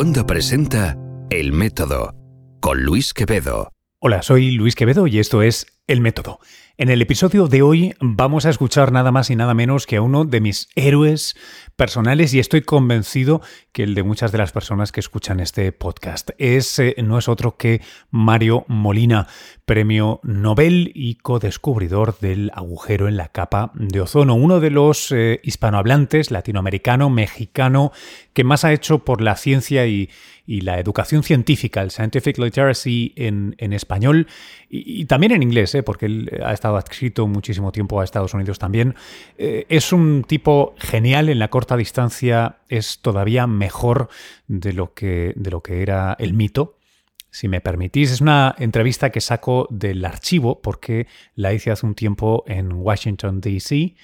Wanda presenta El Método con Luis Quevedo. Hola, soy Luis Quevedo y esto es El Método. En el episodio de hoy vamos a escuchar nada más y nada menos que a uno de mis héroes personales y estoy convencido que el de muchas de las personas que escuchan este podcast. Es, eh, no es otro que Mario Molina, premio Nobel y codescubridor del agujero en la capa de ozono, uno de los eh, hispanohablantes, latinoamericano, mexicano, que más ha hecho por la ciencia y, la educación científica, el scientific literacy en, español y, también en inglés, eh, porque él ha estado adscrito muchísimo tiempo a Estados Unidos también. es un tipo genial en la corta distancia, es todavía mejor de lo que, de lo que era el mito. Si me permitís, es una entrevista que saco del archivo porque la hice hace un tiempo en Washington, D.C.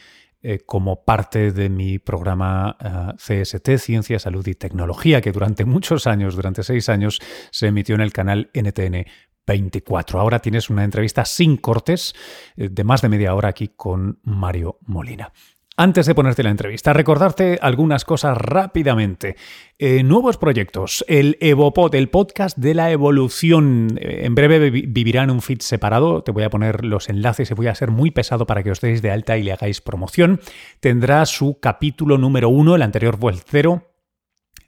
Eh, como parte de mi programa eh, CST, Ciencia, Salud y Tecnología, que durante muchos años, durante seis años, se emitió en el canal NTN 24. Ahora tienes una entrevista sin cortes eh, de más de media hora aquí con Mario Molina. Antes de ponerte la entrevista, recordarte algunas cosas rápidamente. Eh, nuevos proyectos. El Evopod, el podcast de la evolución. Eh, en breve vivirá en un feed separado. Te voy a poner los enlaces y voy a ser muy pesado para que os deis de alta y le hagáis promoción. Tendrá su capítulo número uno, el anterior fue el cero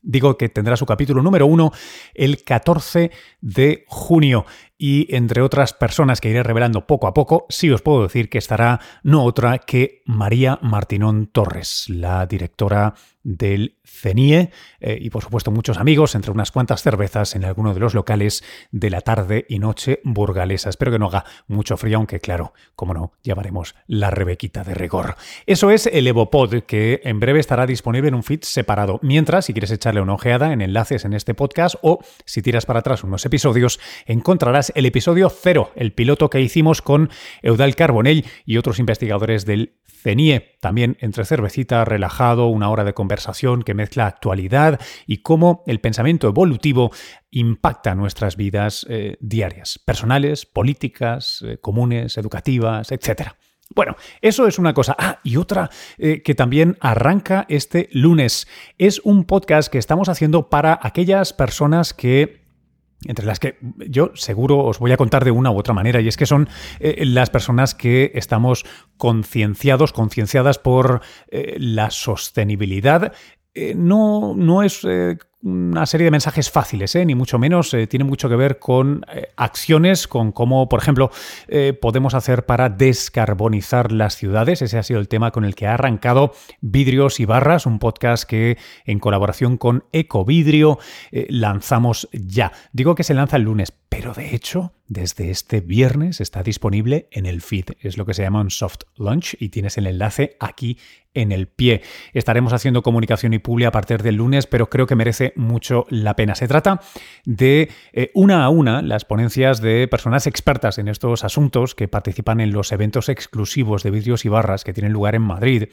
Digo que tendrá su capítulo número uno el 14 de junio y entre otras personas que iré revelando poco a poco, sí os puedo decir que estará no otra que María Martinón Torres, la directora del CENIE eh, y por supuesto muchos amigos, entre unas cuantas cervezas en alguno de los locales de la tarde y noche burgalesa. Espero que no haga mucho frío, aunque claro, como no, llevaremos la rebequita de rigor. Eso es el Evopod, que en breve estará disponible en un feed separado. Mientras, si quieres echarle una ojeada en enlaces en este podcast o si tiras para atrás unos episodios, encontrarás el episodio cero, el piloto que hicimos con Eudal Carbonell y otros investigadores del CENIE, también entre cervecita, relajado, una hora de conversación que mezcla actualidad y cómo el pensamiento evolutivo impacta nuestras vidas eh, diarias, personales, políticas, eh, comunes, educativas, etc. Bueno, eso es una cosa. Ah, y otra eh, que también arranca este lunes. Es un podcast que estamos haciendo para aquellas personas que entre las que yo seguro os voy a contar de una u otra manera, y es que son eh, las personas que estamos concienciados, concienciadas por eh, la sostenibilidad. Eh, no, no es una serie de mensajes fáciles, ¿eh? ni mucho menos. Eh, tiene mucho que ver con eh, acciones, con cómo, por ejemplo, podemos hacer para descarbonizar las ciudades. Ese ha sido el tema con el que ha arrancado Vidrios y Barras, un podcast que en colaboración con Ecovidrio lanzamos ya. Digo que se lanza el lunes, pero de hecho, desde este viernes está disponible en el feed. Es lo que se llama un soft launch y tienes el enlace aquí en el pie. Estaremos haciendo comunicación y publi a partir del lunes, pero creo que merece mucho la pena. Se trata de eh, una a una las ponencias de personas expertas en estos asuntos que participan en los eventos exclusivos de vidrios y barras que tienen lugar en Madrid.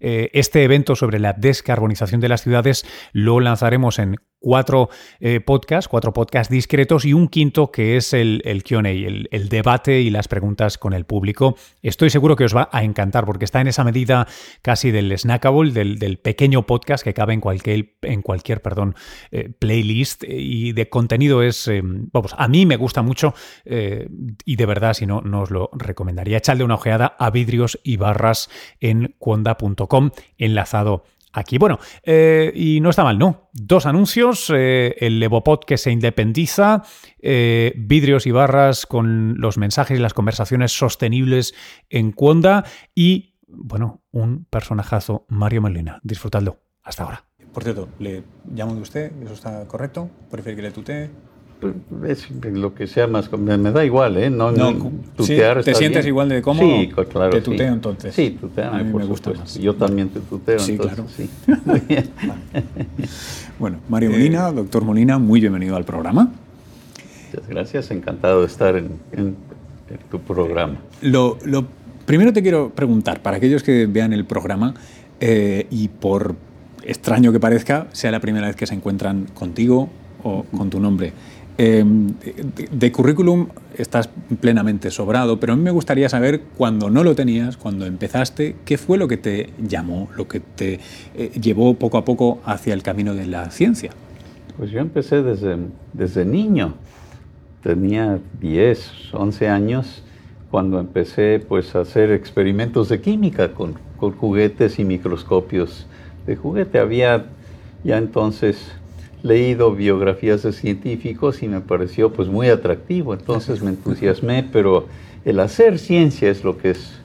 Eh, este evento sobre la descarbonización de las ciudades lo lanzaremos en cuatro eh, podcasts, cuatro podcasts discretos y un quinto que es el, el QA, el, debate y las preguntas con el público. Estoy seguro que os va a encantar porque está en esa medida casi del snackable, del, pequeño podcast que cabe en cualquier, en cualquier perdón, eh, playlist y de contenido es, eh, vamos, a mí me gusta mucho y de verdad, si no, no os lo recomendaría. Echadle una ojeada a vidrios y barras en cuonda.com enlazado aquí. Bueno, eh, y no está mal, ¿no? Dos anuncios, eh, el Levopod que se independiza, eh, vidrios y barras con los mensajes y las conversaciones sostenibles en Cuonda y, bueno, un personajazo, Mario Molina. Disfrutadlo. Hasta ahora. Por cierto, ¿le llamo de usted? ¿Eso está correcto? ¿Prefiere que le tutee? Pues, es lo que sea más. Me, da igual, ¿eh? No, tutear ¿Te sientes igual de cómodo? Sí, claro. Te tuteo entonces. Sí, tutea. A mí me gusta más. Yo también te tuteo. Sí, claro. Sí. Muy bien. bueno, Mario Molina, doctor Molina, muy bienvenido al programa. Muchas gracias, encantado de estar en, tu programa. Lo, primero te quiero preguntar, para aquellos que vean el programa eh, y por extraño que parezca, sea la primera vez que se encuentran contigo o con tu nombre. Em, de, currículum estás plenamente sobrado, pero a mí me gustaría saber cuando no lo tenías, cuando empezaste, qué fue lo que te llamó, lo que te eh, llevó poco a poco hacia el camino de la ciencia. Pues yo empecé desde, desde niño. Tenía 10, 11 años cuando empecé pues a hacer experimentos de química con, con juguetes y microscopios de juguete. Había ya entonces leído biografías de científicos y me pareció pues muy atractivo, entonces me entusiasmé, pero el hacer ciencia es lo que es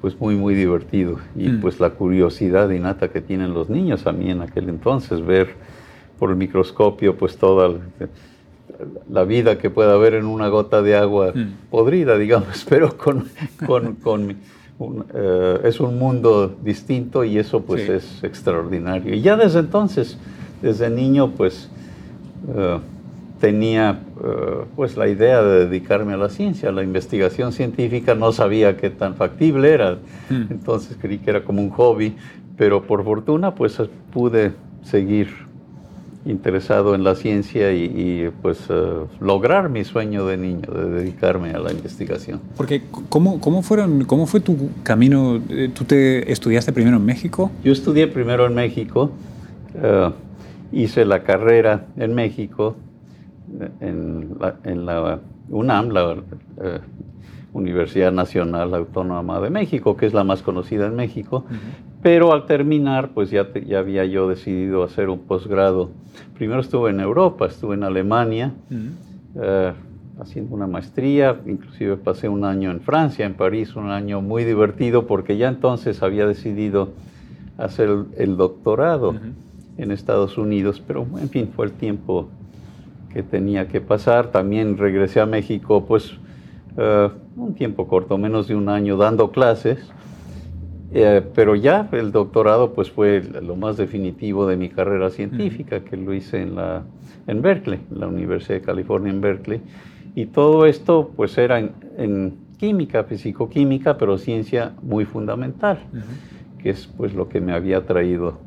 pues muy muy divertido y mm. pues la curiosidad innata que tienen los niños a mí en aquel entonces ver por el microscopio pues toda la vida que pueda haber en una gota de agua mm. podrida, digamos, pero con, con, con eh, es un mundo distinto y eso pues es extraordinario. Y ya desde entonces desde niño pues eh, tenía eh, pues la idea de dedicarme a la ciencia, a la investigación científica, no sabía qué tan factible era, hmm. entonces creí que era como un hobby, pero por fortuna pues pude seguir interesado en la ciencia y, pues eh, lograr mi sueño de niño, de dedicarme a la investigación. Porque ¿cómo, cómo, fueron, cómo fue tu camino? ¿Tú te estudiaste primero en México? Yo estudié primero en México hice la carrera en México, en la, UNAM, la eh, Universidad Nacional Autónoma de México, que es la más conocida en México, pero al terminar, pues ya, ya había yo decidido hacer un posgrado. Primero estuve en Europa, estuve en Alemania, eh, haciendo una maestría, inclusive pasé un año en Francia, en París, un año muy divertido, porque ya entonces había decidido hacer el, doctorado en Estados Unidos, pero en fin, fue el tiempo que tenía que pasar. También regresé a México, pues eh, un tiempo corto, menos de un año dando clases, eh, pero ya el doctorado pues fue lo más definitivo de mi carrera científica, que lo hice en, la, en Berkeley, en la Universidad de California en Berkeley, y todo esto pues era en, química, fisicoquímica, pero ciencia muy fundamental, que es pues lo que me había traído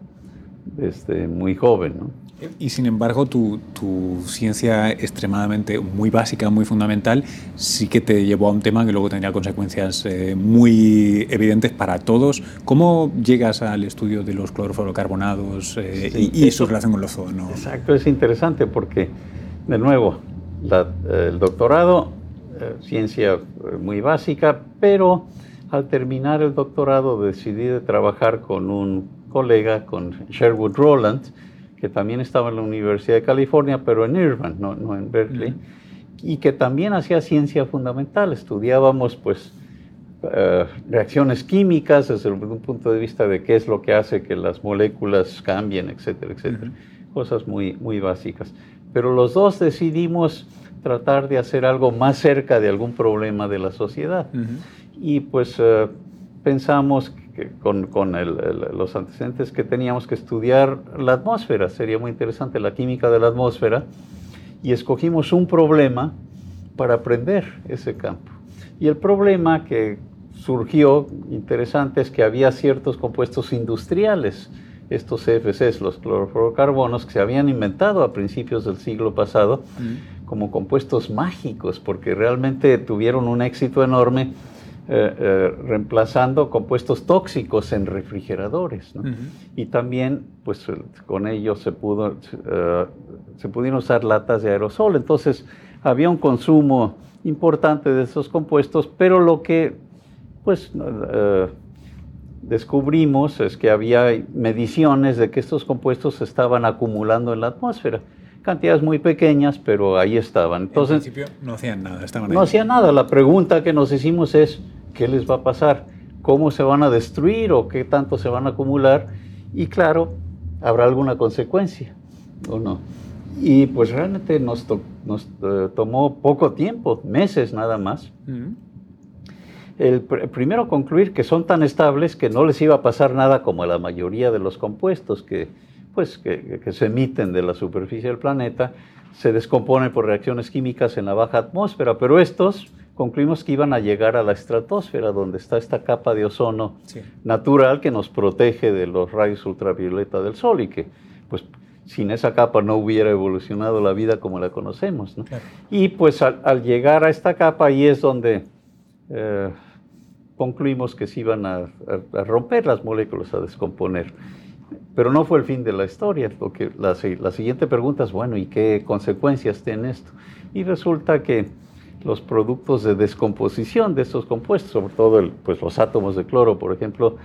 desde muy joven. ¿no? Y sin embargo, tu, tu, ciencia extremadamente muy básica, muy fundamental, sí que te llevó a un tema que luego tendría consecuencias eh, muy evidentes para todos. ¿Cómo llegas al estudio de los clorofluorocarbonados eh, y, su relación con los ozono? Exacto, es interesante porque, de nuevo, el doctorado, eh, ciencia muy básica, pero al terminar el doctorado decidí de trabajar con un colega, con Sherwood Roland, que también estaba en la Universidad de California, pero en Irvine, no, no en Berkeley, y que también hacía ciencia fundamental. Estudiábamos, pues, eh, reacciones químicas desde un punto de vista de qué es lo que hace que las moléculas cambien, etcétera, etcétera. Cosas muy, muy básicas. Pero los dos decidimos tratar de hacer algo más cerca de algún problema de la sociedad. Y pues uh, con, los antecedentes que teníamos que estudiar la atmósfera, sería muy interesante la química de la atmósfera, y escogimos un problema para aprender ese campo. Y el problema que surgió interesante es que había ciertos compuestos industriales, estos CFCs, los clorofluorocarbonos, que se habían inventado a principios del siglo pasado como compuestos mágicos, porque realmente tuvieron un éxito enorme eh, eh, reemplazando compuestos tóxicos en refrigeradores. Y también, pues con ellos se, pudo, eh, se pudieron usar latas de aerosol. Entonces, había un consumo importante de esos compuestos, pero lo que pues descubrimos es que había mediciones de que estos compuestos se estaban acumulando en la atmósfera cantidades muy pequeñas, pero ahí estaban. Entonces, en principio no hacían nada, estaban No hacían nada. La pregunta que nos hicimos es, ¿qué les va a pasar? ¿Cómo se van a destruir o qué tanto se van a acumular? Y claro, habrá alguna consecuencia o no. Y pues realmente nos, nos eh, tomó poco tiempo, meses nada más. El primero concluir que son tan estables que no les iba a pasar nada como a la mayoría de los compuestos que pues, que, se emiten de la superficie del planeta, se descomponen por reacciones químicas en la baja atmósfera, pero estos concluimos que iban a llegar a la estratosfera, donde está esta capa de ozono natural que nos protege de los rayos ultravioleta del Sol y que, pues, sin esa capa no hubiera evolucionado la vida como la conocemos. Y pues al, llegar a esta capa ahí es donde eh, concluimos que se iban a romper las moléculas, a descomponer Pero no fue el fin de la historia. Lo que, la, siguiente pregunta es, bueno, ¿y qué consecuencias tiene esto? Y resulta que los productos de descomposición de estos compuestos, sobre todo pues los átomos de cloro, por ejemplo,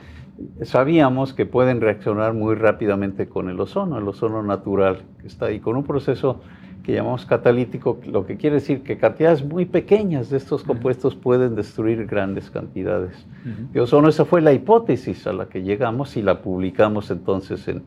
sabíamos que pueden reaccionar muy rápidamente con el ozono, el ozono natural que está ahí, con un proceso que llamamos catalítico, lo que quiere decir que cantidades muy pequeñas de estos compuestos pueden destruir grandes cantidades de ozono. Esa fue la hipótesis a la que llegamos y la publicamos entonces en,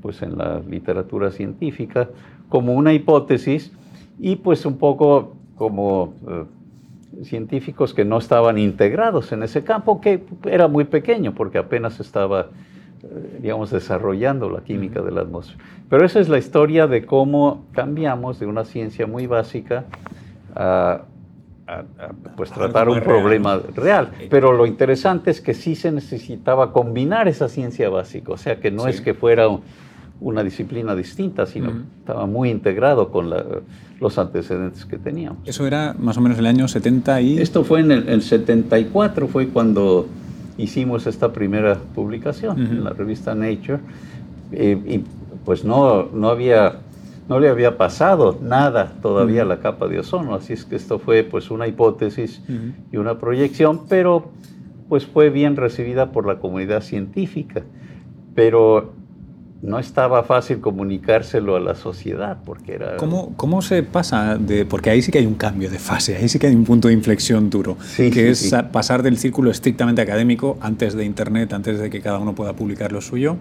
pues en la literatura científica como una hipótesis y pues un poco como eh, científicos que no estaban integrados en ese campo, que era muy pequeño porque apenas estaba digamos, desarrollando la química de la atmósfera. Pero esa es la historia de cómo cambiamos de una ciencia muy básica a, pues tratar un problema real. Pero lo interesante es que sí se necesitaba combinar esa ciencia básica, o sea, que no es que fuera una disciplina distinta, sino estaba muy integrado con los antecedentes que teníamos. Eso era más o menos el año 70 y... Esto fue en el, el 74, fue cuando hicimos esta primera publicación en la revista Nature y pues no, no, había, no le había pasado nada todavía a la capa de ozono, así es que esto fue pues una hipótesis y una proyección, pero pues fue bien recibida por la comunidad científica, pero no estaba fácil comunicárselo a la sociedad porque era... ¿Cómo, cómo se pasa de...? Porque ahí sí que hay un cambio de fase, ahí sí que hay un punto de inflexión duro, que es pasar del círculo estrictamente académico antes de Internet, antes de que cada uno pueda publicar lo suyo.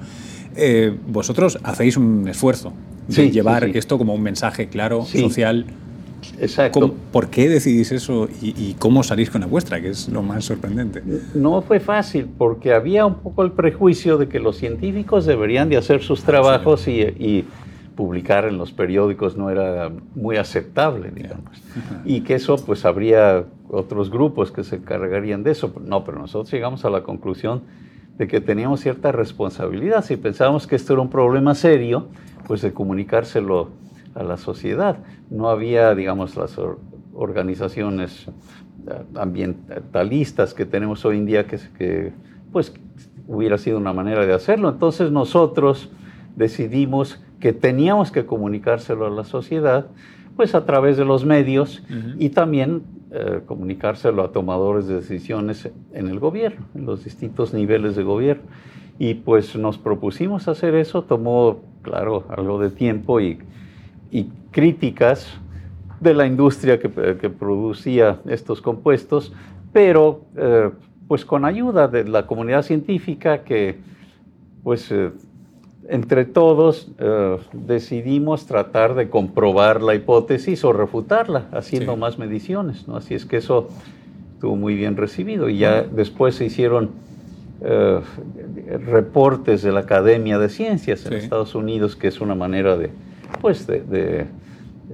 Eh, vosotros hacéis un esfuerzo de llevar esto como un mensaje claro, social Exacto. ¿Por qué decidís eso y, cómo salís con la vuestra, que es lo más sorprendente? No fue fácil, porque había un poco el prejuicio de que los científicos deberían de hacer sus trabajos y, publicar en los periódicos no era muy aceptable, digamos. Y que eso, pues, habría otros grupos que se encargarían de eso. No, pero nosotros llegamos a la conclusión de que teníamos cierta responsabilidad. Si pensábamos que esto era un problema serio, pues de comunicárselo a la sociedad. No había, digamos, las organizaciones eh, ambientalistas que tenemos hoy en día que, que, pues, hubiera sido una manera de hacerlo. Entonces nosotros decidimos que teníamos que comunicárselo a la sociedad, pues a través de los medios y también eh, comunicárselo a tomadores de decisiones en el gobierno, en los distintos niveles de gobierno. Y pues nos propusimos hacer eso, tomó, claro, algo de tiempo y y críticas de la industria que, producía estos compuestos, pero eh, pues con ayuda de la comunidad científica que pues eh, entre todos eh, decidimos tratar de comprobar la hipótesis o refutarla haciendo más mediciones, ¿no? Así es que eso estuvo muy bien recibido. Y ya después se hicieron reportes de la Academia de Ciencias en Estados Unidos, que es una manera de, pues de,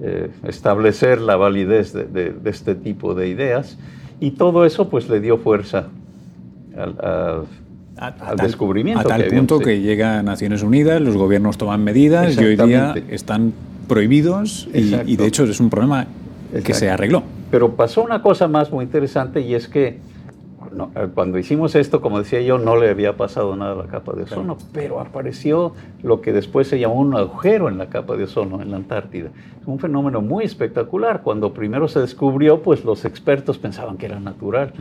eh, establecer la validez de, este tipo de ideas y todo eso pues le dio fuerza al, descubrimiento. A tal punto que llega a Naciones Unidas, los gobiernos toman medidas y hoy día están prohibidos y, de hecho es un problema que se arregló. Pero pasó una cosa más muy interesante y es que eh, cuando hicimos esto, como decía yo, no le había pasado nada a la capa de ozono, pero apareció lo que después se llamó un agujero en la capa de ozono en la Antártida. Un fenómeno muy espectacular. Cuando primero se descubrió, pues los expertos pensaban que era natural,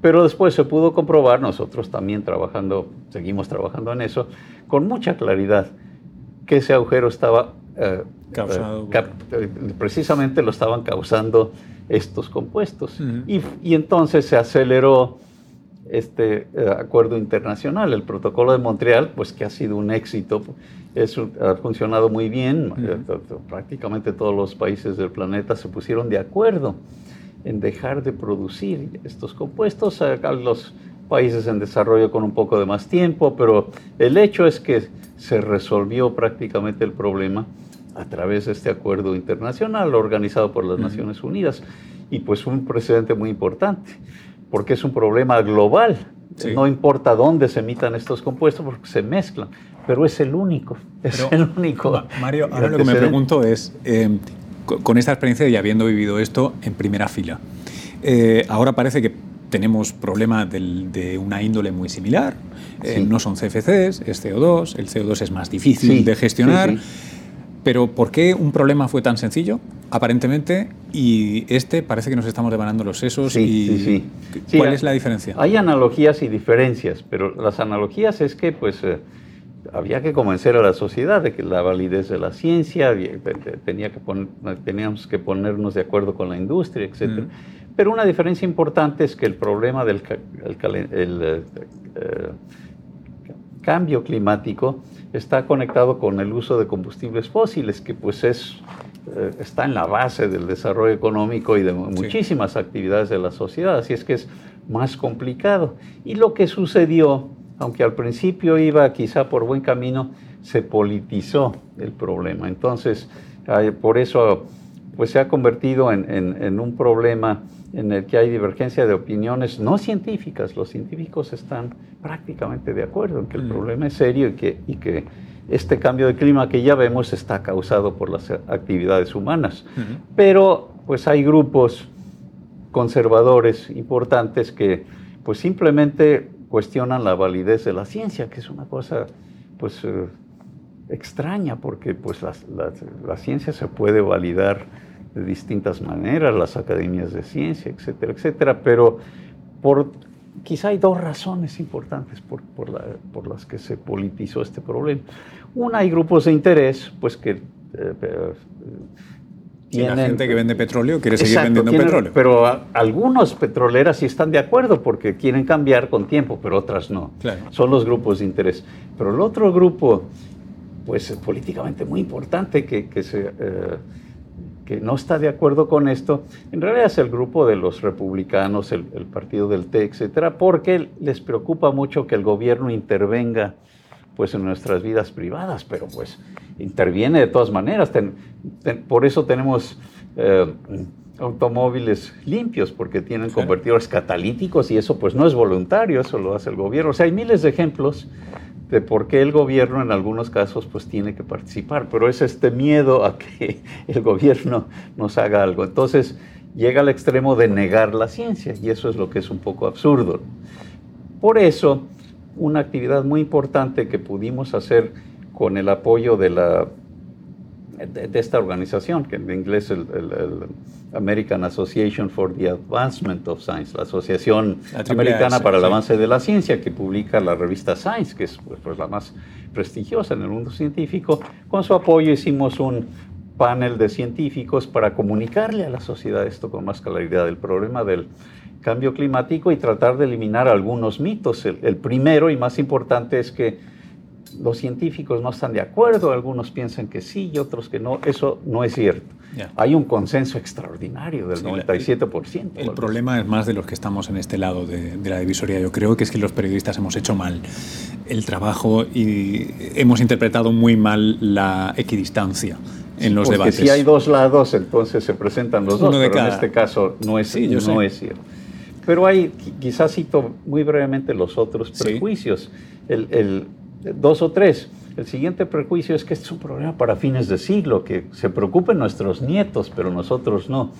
pero después se pudo comprobar, nosotros también trabajando, seguimos trabajando en eso, con mucha claridad, que ese agujero estaba... Eh, eh, precisamente lo estaban causando estos compuestos. y, y entonces se aceleró este eh, acuerdo internacional. El protocolo de Montreal, pues que ha sido un éxito, es, ha funcionado muy bien. Eh, prácticamente todos los países del planeta se pusieron de acuerdo en dejar de producir estos compuestos. a los países en desarrollo con un poco de más tiempo, pero el hecho es que se resolvió prácticamente el problema a través de este acuerdo internacional organizado por las Naciones Unidas y pues un precedente muy importante porque es un problema global. No importa dónde se emitan estos compuestos porque se mezclan, pero es el único, es el único. Mario, ahora lo que me pregunto es, em, con esta experiencia y habiendo vivido esto en primera fila, eh, ahora parece que tenemos problema de una índole muy similar. Eh, no son CFCs, es CO2. El CO2 es más difícil de gestionar. Pero ¿por qué un problema fue tan sencillo, aparentemente, y este parece que nos estamos devanando los sesos? y ¿Cuál es la diferencia? Hay analogías y diferencias, pero las analogías es que, pues, eh, había que convencer a la sociedad de que la validez de la ciencia, tenía que teníamos que ponernos de acuerdo con la industria, etc. Pero una diferencia importante es que el problema del el, eh, cambio climático está conectado con el uso de combustibles fósiles, que pues es, eh, está en la base del desarrollo económico y de muchísimas actividades de la sociedad, así es que es más complicado. Y lo que sucedió, aunque al principio iba quizá por buen camino, se politizó el problema. Entonces, por eso pues se ha convertido en, en un problema en el que hay divergencia de opiniones no científicas. Los científicos están prácticamente de acuerdo en que el mm. problema es serio y que, y que este cambio de clima que ya vemos está causado por las actividades humanas. Pero pues hay grupos conservadores importantes que pues simplemente cuestionan la validez de la ciencia, que es una cosa pues eh, extraña porque pues la, la ciencia se puede validar de distintas maneras, las academias de ciencia, etcétera, etcétera, pero por, quizá hay dos razones importantes por, por, las que se politizó este problema. Una, hay grupos de interés, pues que... Eh, eh, tienen, la gente que vende petróleo quiere seguir vendiendo petróleo. Pero algunos petroleras sí están de acuerdo porque quieren cambiar con tiempo, pero otras no. Son los grupos de interés. Pero el otro grupo, pues políticamente muy importante que, que se... Eh, que no está de acuerdo con esto, en realidad es el grupo de los republicanos, el, partido del T, etcétera, porque les preocupa mucho que el gobierno intervenga pues en nuestras vidas privadas, pero pues interviene de todas maneras. por eso tenemos eh, automóviles limpios, porque tienen convertidores catalíticos y eso pues no es voluntario, eso lo hace el gobierno. O sea, hay miles de ejemplos de por qué el gobierno en algunos casos pues tiene que participar, pero es este miedo a que el gobierno nos haga algo. Entonces llega al extremo de negar la ciencia y eso es lo que es un poco absurdo. Por eso, una actividad muy importante que pudimos hacer con el apoyo de la de, esta organización, que en inglés es el, American Association for the Advancement of Science, la Asociación Americana para el Avance de la Ciencia, que publica la revista Science, que es pues, pues, la más prestigiosa en el mundo científico. Con su apoyo hicimos un panel de científicos para comunicarle a la sociedad esto con más claridad, el problema del cambio climático y tratar de eliminar algunos mitos. el primero y más importante es que los científicos no están de acuerdo, algunos piensan que sí y otros que no. Eso no es cierto. Hay un consenso extraordinario del 97%. El, problema es más de los que estamos en este lado de, la divisoria. Yo creo que es que los periodistas hemos hecho mal el trabajo y hemos interpretado muy mal la equidistancia en los debates. si hay dos lados, entonces se presentan los dos, pero en este caso no es, no es cierto. Pero hay, quizás cito muy brevemente los otros prejuicios. el dos o tres. El siguiente prejuicio es que este es un problema para fines de siglo, que se preocupen nuestros nietos, pero nosotros no.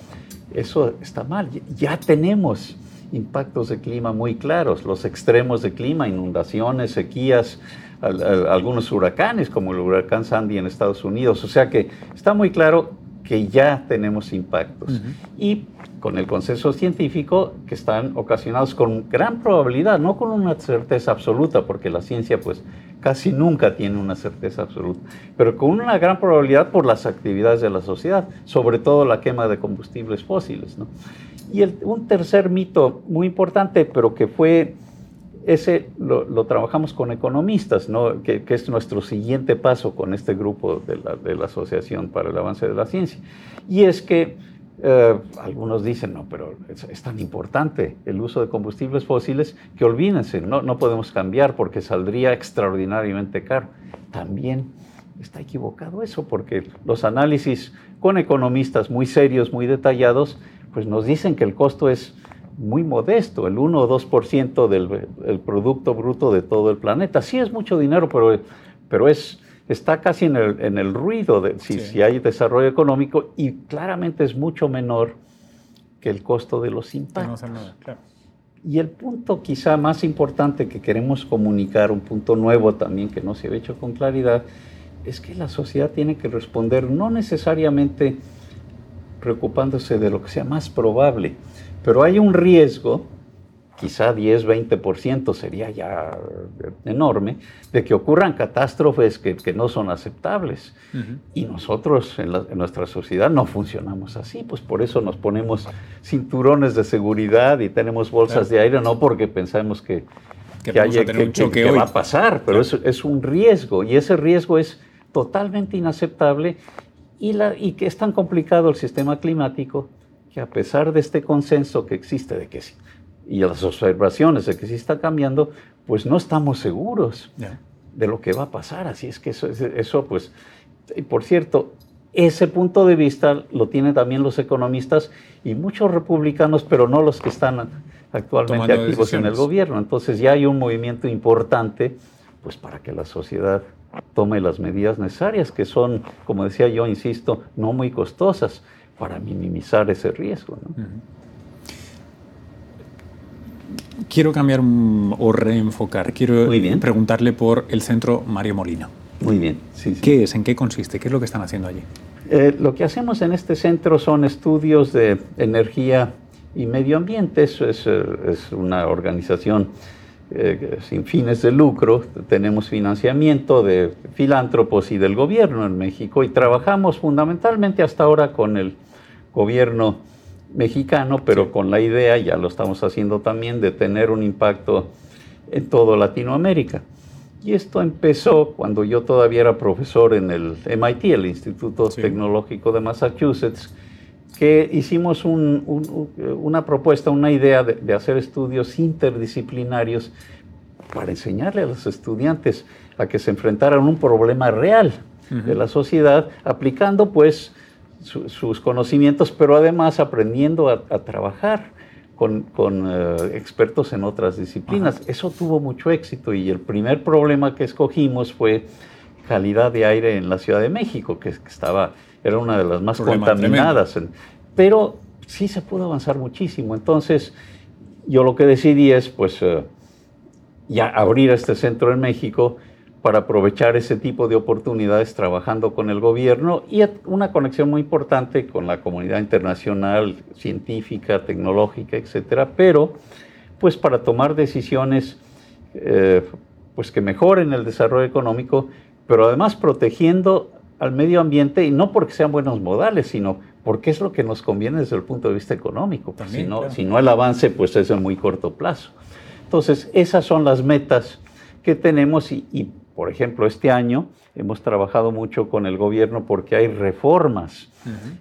Eso está mal. Ya tenemos impactos de clima muy claros, los extremos de clima, inundaciones, sequías, algunos huracanes como el huracán Sandy en Estados Unidos. O sea que está muy claro que ya tenemos impactos. Y con el consenso científico que están ocasionados con gran probabilidad, no con una certeza absoluta, porque la ciencia pues casi nunca tiene una certeza absoluta, pero con una gran probabilidad por las actividades de la sociedad, sobre todo la quema de combustibles fósiles. Y un tercer mito muy importante, pero que fue, ese lo, trabajamos con economistas, ¿no? que, es nuestro siguiente paso con este grupo de la, de la Asociación para el Avance de la Ciencia, y es que eh, algunos dicen, no, pero es, tan importante el uso de combustibles fósiles que olvídense, no, no podemos cambiar porque saldría extraordinariamente caro. También está equivocado eso, porque los análisis con economistas muy serios, muy detallados, pues nos dicen que el costo es muy modesto, el 1 o 2% del Producto Bruto de todo el planeta. Sí es mucho dinero, pero, pero es está casi en el, en el ruido de si, hay desarrollo económico y claramente es mucho menor que el costo de los impactos. Y el punto quizá más importante que queremos comunicar, un punto nuevo también que no se ha hecho con claridad, es que la sociedad tiene que responder no necesariamente preocupándose de lo que sea más probable, pero hay un riesgo quizá 10, 20% sería ya enorme, de que ocurran catástrofes que, no son aceptables. Y nosotros en, nuestra sociedad no funcionamos así, pues por eso nos ponemos cinturones de seguridad y tenemos bolsas de aire, no porque pensamos que, que, va a pasar, pero es, es, un riesgo y ese riesgo es totalmente inaceptable y, la, y que es tan complicado el sistema climático que a pesar de este consenso que existe de que y las observaciones de que sí está cambiando, pues no estamos seguros de lo que va a pasar. Así es que eso, eso pues, y por cierto, ese punto de vista lo tienen también los economistas y muchos republicanos, pero no los que están actualmente activos en el gobierno. Entonces ya hay un movimiento importante pues para que la sociedad tome las medidas necesarias, que son, como decía yo, insisto, no muy costosas para minimizar ese riesgo. ¿no? Quiero cambiar o reenfocar. Quiero preguntarle por el centro Mario Molino. Muy bien. ¿Qué es? ¿En qué consiste? ¿Qué es lo que están haciendo allí? Eh, lo que hacemos en este centro son estudios de energía y medio ambiente. Eso es, eh, una organización eh, sin fines de lucro. Tenemos financiamiento de filántropos y del gobierno en México y trabajamos fundamentalmente hasta ahora con el gobierno mexicano, pero con la idea, ya lo estamos haciendo también, de tener un impacto en toda Latinoamérica. Y esto empezó cuando yo todavía era profesor en el MIT, el Instituto Tecnológico de Massachusetts, que hicimos una propuesta, una idea de, hacer estudios interdisciplinarios para enseñarle a los estudiantes a que se enfrentaran a un problema real de la sociedad, aplicando pues sus conocimientos, pero además aprendiendo a, trabajar con, eh, expertos en otras disciplinas. Eso tuvo mucho éxito y el primer problema que escogimos fue calidad de aire en la Ciudad de México, que, estaba, era una de las más contaminadas. pero sí se pudo avanzar muchísimo. Entonces, yo lo que decidí es, pues, eh, ya abrir este centro en México para aprovechar ese tipo de oportunidades trabajando con el gobierno y una conexión muy importante con la comunidad internacional, científica, tecnológica, etcétera, pero pues para tomar decisiones eh, pues que mejoren el desarrollo económico, pero además protegiendo al medio ambiente y no porque sean buenos modales, sino porque es lo que nos conviene desde el punto de vista económico. si, no, si no el avance pues es en muy corto plazo. Entonces, esas son las metas que tenemos y, y por ejemplo, este año hemos trabajado mucho con el gobierno porque hay reformas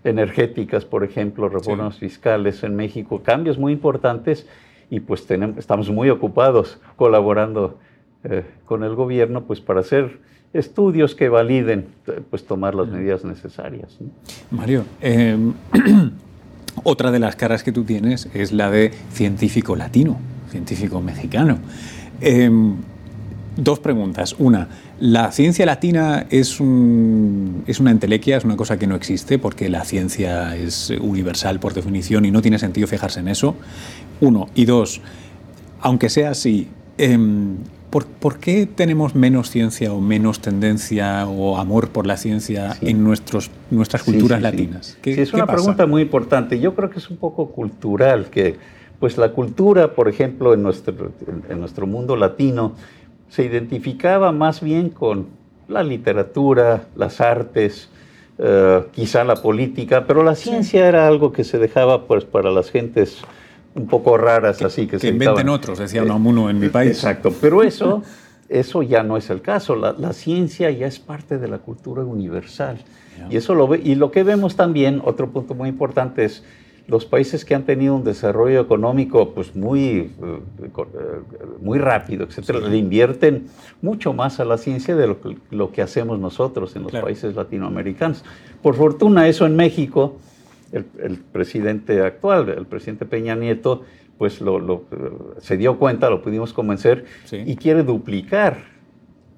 energéticas, por ejemplo, reformas fiscales en México, cambios muy importantes y pues tenemos, estamos muy ocupados colaborando eh, con el gobierno pues para hacer estudios que validen pues tomar las medidas necesarias. Mario, em, otra de las caras que tú tienes es la de científico latino, científico mexicano. Em, Dos preguntas. Una, ¿la ciencia latina es, un, es una entelequia, es una cosa que no existe porque la ciencia es universal por definición y no tiene sentido fijarse en eso? Uno. Y dos, aunque sea así, em, ¿por, qué tenemos menos ciencia o menos tendencia o amor por la ciencia en nuestros, nuestras culturas latinas? Sí, es una pregunta muy importante. Yo creo que es un poco cultural, que pues la cultura, por ejemplo, en nuestro, en nuestro mundo latino, se identificaba más bien con la literatura, las artes, eh, quizá la política, pero la ciencia era algo que se dejaba pues para las gentes un poco raras, así que, que se inventen otros, decía uno en mi país. Exacto, pero eso, eso ya no es el caso. La, ciencia ya es parte de la cultura universal. Y eso lo ve, y lo que vemos también, otro punto muy importante es los países que han tenido un desarrollo económico pues muy, eh, eh, muy rápido, etcétera, le invierten mucho más a la ciencia de lo, que hacemos nosotros en los países latinoamericanos. Por fortuna, eso en México, el, presidente actual, el presidente Peña Nieto, pues lo, se dio cuenta, lo pudimos convencer y quiere duplicar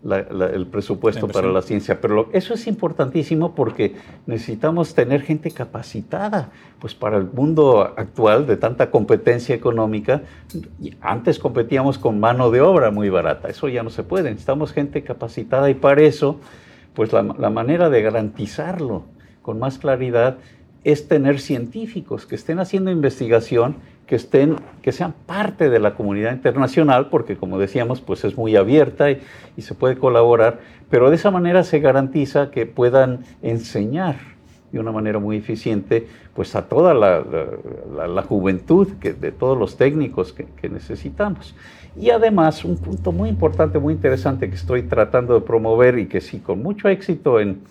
el presupuesto para la ciencia. Pero eso es importantísimo porque necesitamos tener gente capacitada, pues para el mundo actual de tanta competencia económica, antes competíamos con mano de obra muy barata, eso ya no se puede, necesitamos gente capacitada y para eso, pues la, la manera de garantizarlo con más claridad es tener científicos que estén haciendo investigación que estén, que sean parte de la comunidad internacional, porque como decíamos, pues es muy abierta y, se puede colaborar, pero de esa manera se garantiza que puedan enseñar de una manera muy eficiente pues a toda la, juventud que, de todos los técnicos que, necesitamos. Y además, un punto muy importante, muy interesante que estoy tratando de promover y que sí, con mucho éxito en,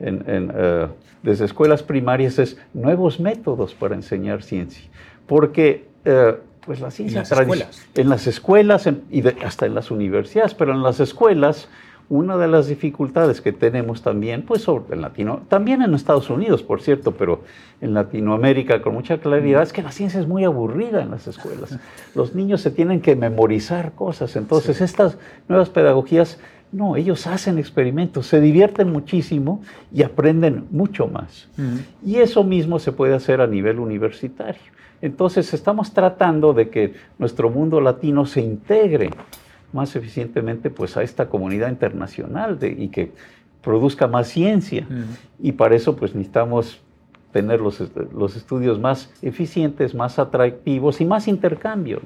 eh, desde escuelas primarias es nuevos métodos para enseñar ciencia. Porque eh, pues la ciencia en las escuelas, en las escuelas y hasta en las universidades, pero en las escuelas una de las dificultades que tenemos también, pues sobre, en Latino, también en Estados Unidos, por cierto, pero en Latinoamérica con mucha claridad, es que la ciencia es muy aburrida en las escuelas. Los niños se tienen que memorizar cosas, entonces estas nuevas pedagogías, no, ellos hacen experimentos, se divierten muchísimo y aprenden mucho más. Y eso mismo se puede hacer a nivel universitario. Entonces estamos tratando de que nuestro mundo latino se integre más eficientemente pues, a esta comunidad internacional y que produzca más ciencia. Y para eso pues, necesitamos tener los, estudios más eficientes, más atractivos y más intercambio.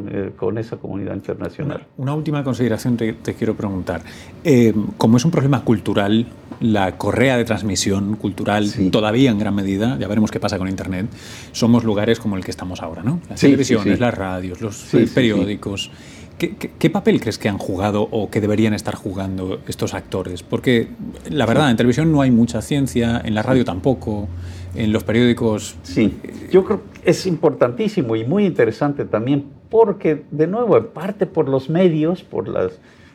Eh, con, esa comunidad internacional. Una, última consideración te, quiero preguntar. Eh, como es un problema cultural, la correa de transmisión cultural todavía en gran medida, ya veremos qué pasa con Internet, somos lugares como el que estamos ahora, ¿no? Las televisiones, las radios, los periódicos. ¿Qué, papel crees que han jugado o que deberían estar jugando estos actores? Porque la verdad, en televisión no hay mucha ciencia, en la radio tampoco, en los periódicos... Sí, yo creo que es importantísimo y muy interesante también porque, de nuevo, en parte por los medios, por las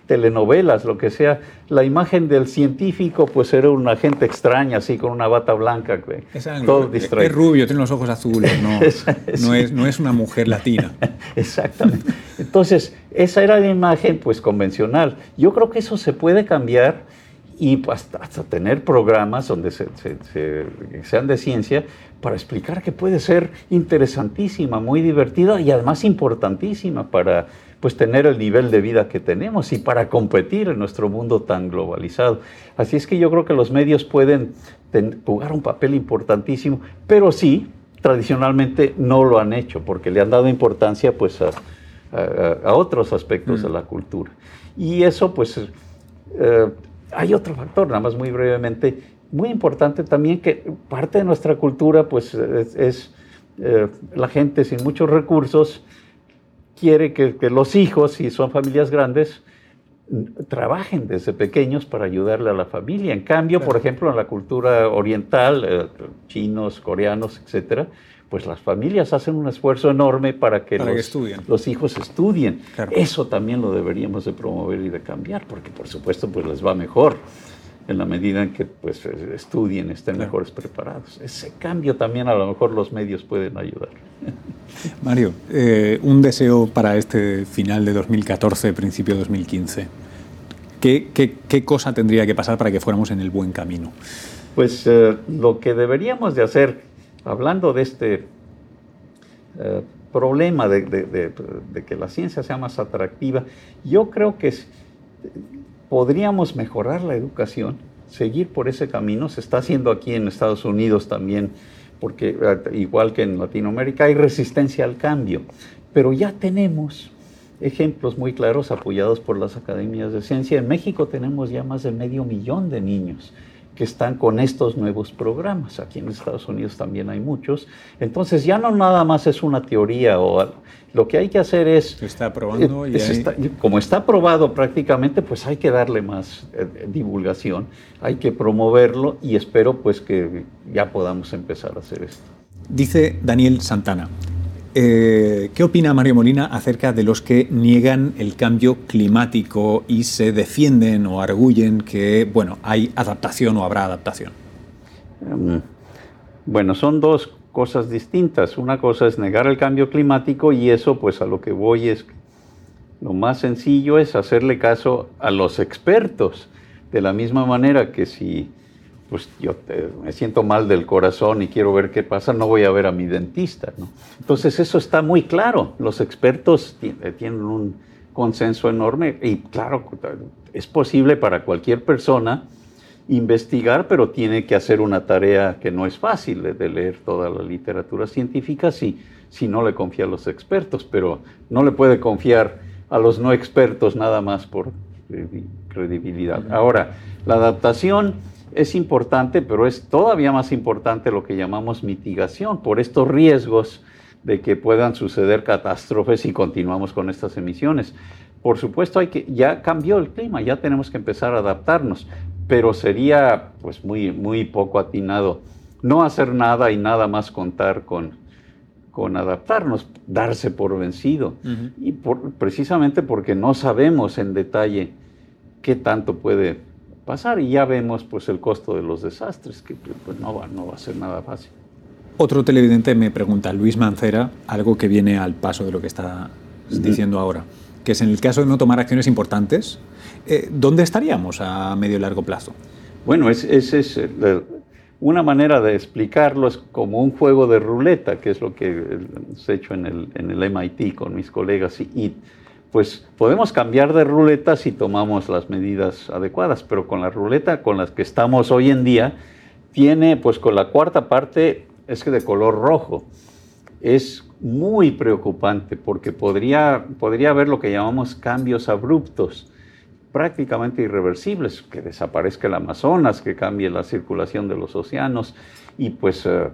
telenovelas, lo que sea, la imagen del científico pues era una gente extraña, así con una bata blanca, todo distraído. Es rubio, tiene los ojos azules, no, no, es, no es una mujer latina. Exactamente. Entonces, esa era la imagen pues convencional. Yo creo que eso se puede cambiar y hasta, hasta tener programas donde se, sean de ciencia para explicar que puede ser interesantísima, muy divertida y además importantísima para pues tener el nivel de vida que tenemos y para competir en nuestro mundo tan globalizado. Así es que yo creo que los medios pueden jugar un papel importantísimo, pero sí, tradicionalmente no lo han hecho porque le han dado importancia pues a, otros aspectos de mm. la cultura. Y eso pues eh, hay otro factor, nada más muy brevemente, muy importante también que parte de nuestra cultura pues es, eh, la gente sin muchos recursos quiere que, los hijos, si son familias grandes, trabajen desde pequeños para ayudarle a la familia. En cambio, por ejemplo, en la cultura oriental, eh, chinos, coreanos, etcétera, pues las familias hacen un esfuerzo enorme para que, los, hijos estudien. Eso también lo deberíamos de promover y de cambiar, porque por supuesto pues les va mejor en la medida en que pues estudien, estén mejores preparados. Ese cambio también a lo mejor los medios pueden ayudar. Mario, eh, un deseo para este final de 2014, principio de 2015. ¿Qué, qué, cosa tendría que pasar para que fuéramos en el buen camino? Pues eh, lo que deberíamos de hacer hablando de este eh, problema de, que la ciencia sea más atractiva, yo creo que podríamos mejorar la educación, seguir por ese camino. Se está haciendo aquí en Estados Unidos también, porque eh, igual que en Latinoamérica hay resistencia al cambio, pero ya tenemos ejemplos muy claros apoyados por las academias de ciencia. En México tenemos ya más de medio millón de niños que están con estos nuevos programas. Aquí en Estados Unidos también hay muchos. Entonces ya no nada más es una teoría o lo que hay que hacer es... Está probando y Como está aprobado prácticamente, pues hay que darle más eh, divulgación, hay que promoverlo y espero pues que ya podamos empezar a hacer esto. Dice Daniel Santana, eh, ¿Qué opina Mario Molina acerca de los que niegan el cambio climático y se defienden o arguyen que, bueno, hay adaptación o habrá adaptación? Em, bueno, son dos cosas distintas. Una cosa es negar el cambio climático y eso, pues a lo que voy es Lo más sencillo es hacerle caso a los expertos, de la misma manera que si pues yo me siento mal del corazón y quiero ver qué pasa, no voy a ver a mi dentista. Entonces eso está muy claro. Los expertos eh, tienen un consenso enorme y claro, es posible para cualquier persona investigar, pero tiene que hacer una tarea que no es fácil de, leer toda la literatura científica si, si no le confía a los expertos, pero no le puede confiar a los no expertos nada más por credibilidad. Ahora, la adaptación es importante, pero es todavía más importante lo que llamamos mitigación por estos riesgos de que puedan suceder catástrofes si continuamos con estas emisiones. Por supuesto, hay que, ya cambió el clima, ya tenemos que empezar a adaptarnos, pero sería pues muy, muy poco atinado no hacer nada y nada más contar con, con adaptarnos, darse por vencido. Y precisamente porque no sabemos en detalle qué tanto puede pasar y ya vemos pues el costo de los desastres, que pues, no, va, no va a ser nada fácil. Otro televidente me pregunta, Luis Mancera, algo que viene al paso de lo que está diciendo ahora, que es en el caso de no tomar acciones importantes, eh, ¿dónde estaríamos a medio y largo plazo? Bueno, es, es, es eh, una manera de explicarlo es como un juego de ruleta, que es lo que he hecho en el, en el MIT con mis colegas, y pues podemos cambiar de ruleta si tomamos las medidas adecuadas, pero con la ruleta con las que estamos hoy en día, tiene pues con la cuarta parte es que de color rojo. Es muy preocupante porque podría, podría haber lo que llamamos cambios abruptos, prácticamente irreversibles, que desaparezca el Amazonas, que cambie la circulación de los océanos y pues eh,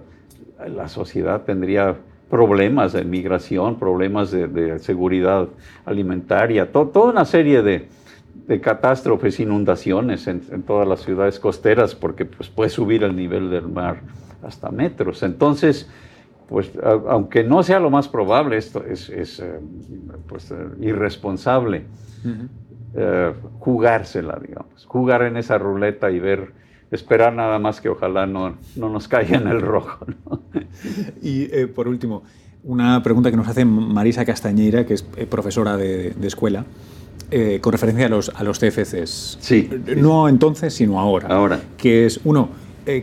la sociedad tendría problemas de migración, problemas de, seguridad alimentaria, toda una serie de, catástrofes, inundaciones en, todas las ciudades costeras, porque pues, puede subir el nivel del mar hasta metros. Entonces, pues aunque no sea lo más probable, esto es, eh, pues, eh, irresponsable eh, jugársela, digamos, jugar en esa ruleta y ver esperar nada más que ojalá no, no nos caiga en el rojo. Y eh, por último, una pregunta que nos hace Marisa Castañeira, que es eh, profesora de, escuela, eh, con referencia a los, a los CFCs. Sí. No entonces, sino ahora. Ahora. Que es, uno,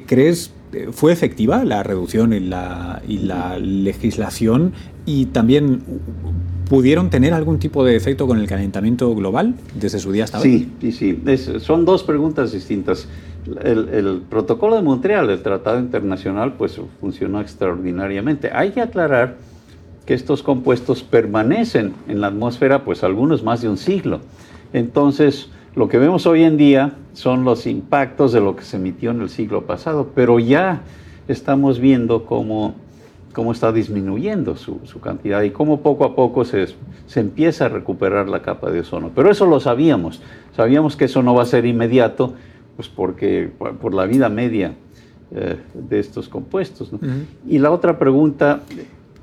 ¿crees fue efectiva la reducción y la, y la legislación y también pudieron tener algún tipo de efecto con el calentamiento global desde su día hasta hoy? Sí, sí, sí. son dos preguntas distintas el, protocolo de Montreal, el tratado internacional, pues funcionó extraordinariamente. Hay que aclarar que estos compuestos permanecen en la atmósfera, pues algunos más de un siglo. Entonces, lo que vemos hoy en día son los impactos de lo que se emitió en el siglo pasado, pero ya estamos viendo cómo, cómo está disminuyendo su, cantidad y cómo poco a poco se, se empieza a recuperar la capa de ozono. Pero eso lo sabíamos, sabíamos que eso no va a ser inmediato, pues porque por la vida media eh, de estos compuestos. Y la otra pregunta...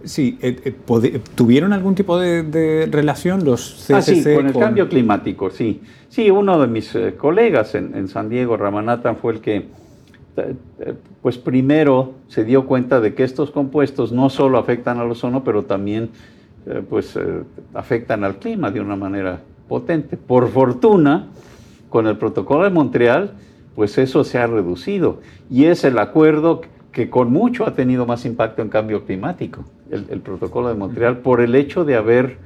Sí, eh, eh, ¿tuvieron algún tipo de, relación los CCC ah, sí, con el cambio climático, sí. Sí, uno de mis colegas en, San Diego, Ramanathan, fue el que pues primero se dio cuenta de que estos compuestos no solo afectan al ozono, pero también pues afectan al clima de una manera potente. Por fortuna, con el protocolo de Montreal, pues eso se ha reducido. Y es el acuerdo que con mucho ha tenido más impacto en cambio climático, el, protocolo de Montreal, por el hecho de haber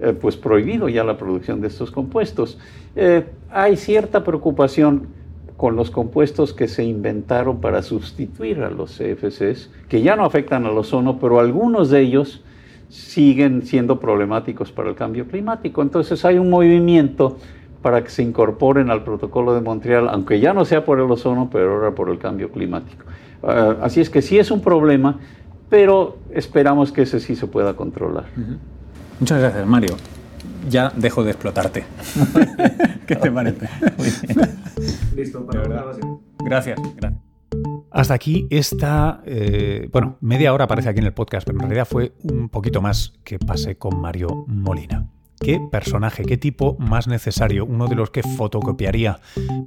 eh, pues prohibido ya la producción de estos compuestos. Eh, hay cierta preocupación con los compuestos que se inventaron para sustituir a los CFCs, que ya no afectan al ozono, pero algunos de ellos siguen siendo problemáticos para el cambio climático. Entonces hay un movimiento para que se incorporen al protocolo de Montreal, aunque ya no sea por el ozono, pero ahora por el cambio climático. Ah, así es que sí es un problema, pero esperamos que ese sí se pueda controlar. Muchas gracias, Mario. Ya dejo de explotarte. ¿Qué te parece? Listo, para la grabación. Gracias, gracias. Hasta aquí esta, eh, bueno, media hora aparece aquí en el podcast, pero en realidad fue un poquito más que pasé con Mario Molina. Qué personaje, qué tipo más necesario, uno de los que fotocopiaría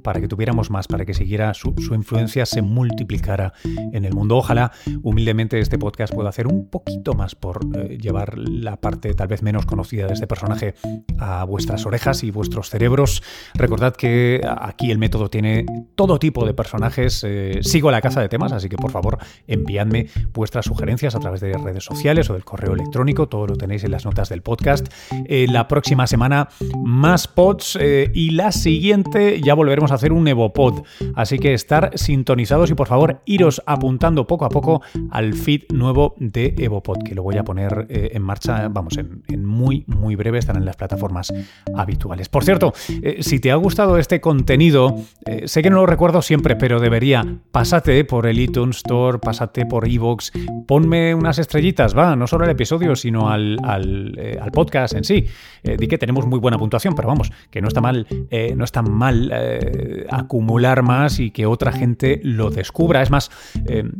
para que tuviéramos más, para que siguiera su, influencia se multiplicara en el mundo. Ojalá humildemente este podcast pueda hacer un poquito más por eh, llevar la parte tal vez menos conocida de este personaje a vuestras orejas y vuestros cerebros. Recordad que aquí el método tiene todo tipo de personajes. Eh, sigo la casa de temas, así que por favor enviadme vuestras sugerencias a través de redes sociales o del correo electrónico. Todo lo tenéis en las notas del podcast. Eh, la próxima semana más pods eh, y la siguiente ya volveremos a hacer un Evopod. Así que estar sintonizados y por favor iros apuntando poco a poco al feed nuevo de Evopod, que lo voy a poner eh, en marcha, vamos, en, muy, muy breve, están en las plataformas habituales. Por cierto, si te ha gustado este contenido, sé que no lo recuerdo siempre, pero debería, pásate por el iTunes Store, pásate por Evox, ponme unas estrellitas, va, no solo al episodio, sino al, al podcast en sí. Eh, di que tenemos muy buena puntuación, pero vamos, que no está mal, eh, no está mal eh, acumular más y que otra gente lo descubra. Es más,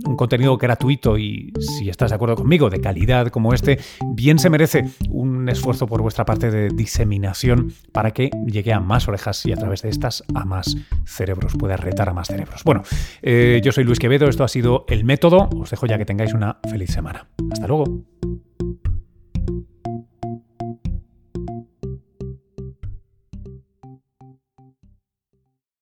un contenido gratuito y, si estás de acuerdo conmigo, de calidad como este, bien se merece un esfuerzo por vuestra parte de diseminación para que llegue a más orejas y a través de estas a más cerebros, pueda retar a más cerebros. Bueno, yo soy Luis Quevedo, esto ha sido El Método, os dejo ya que tengáis una feliz semana. Hasta luego.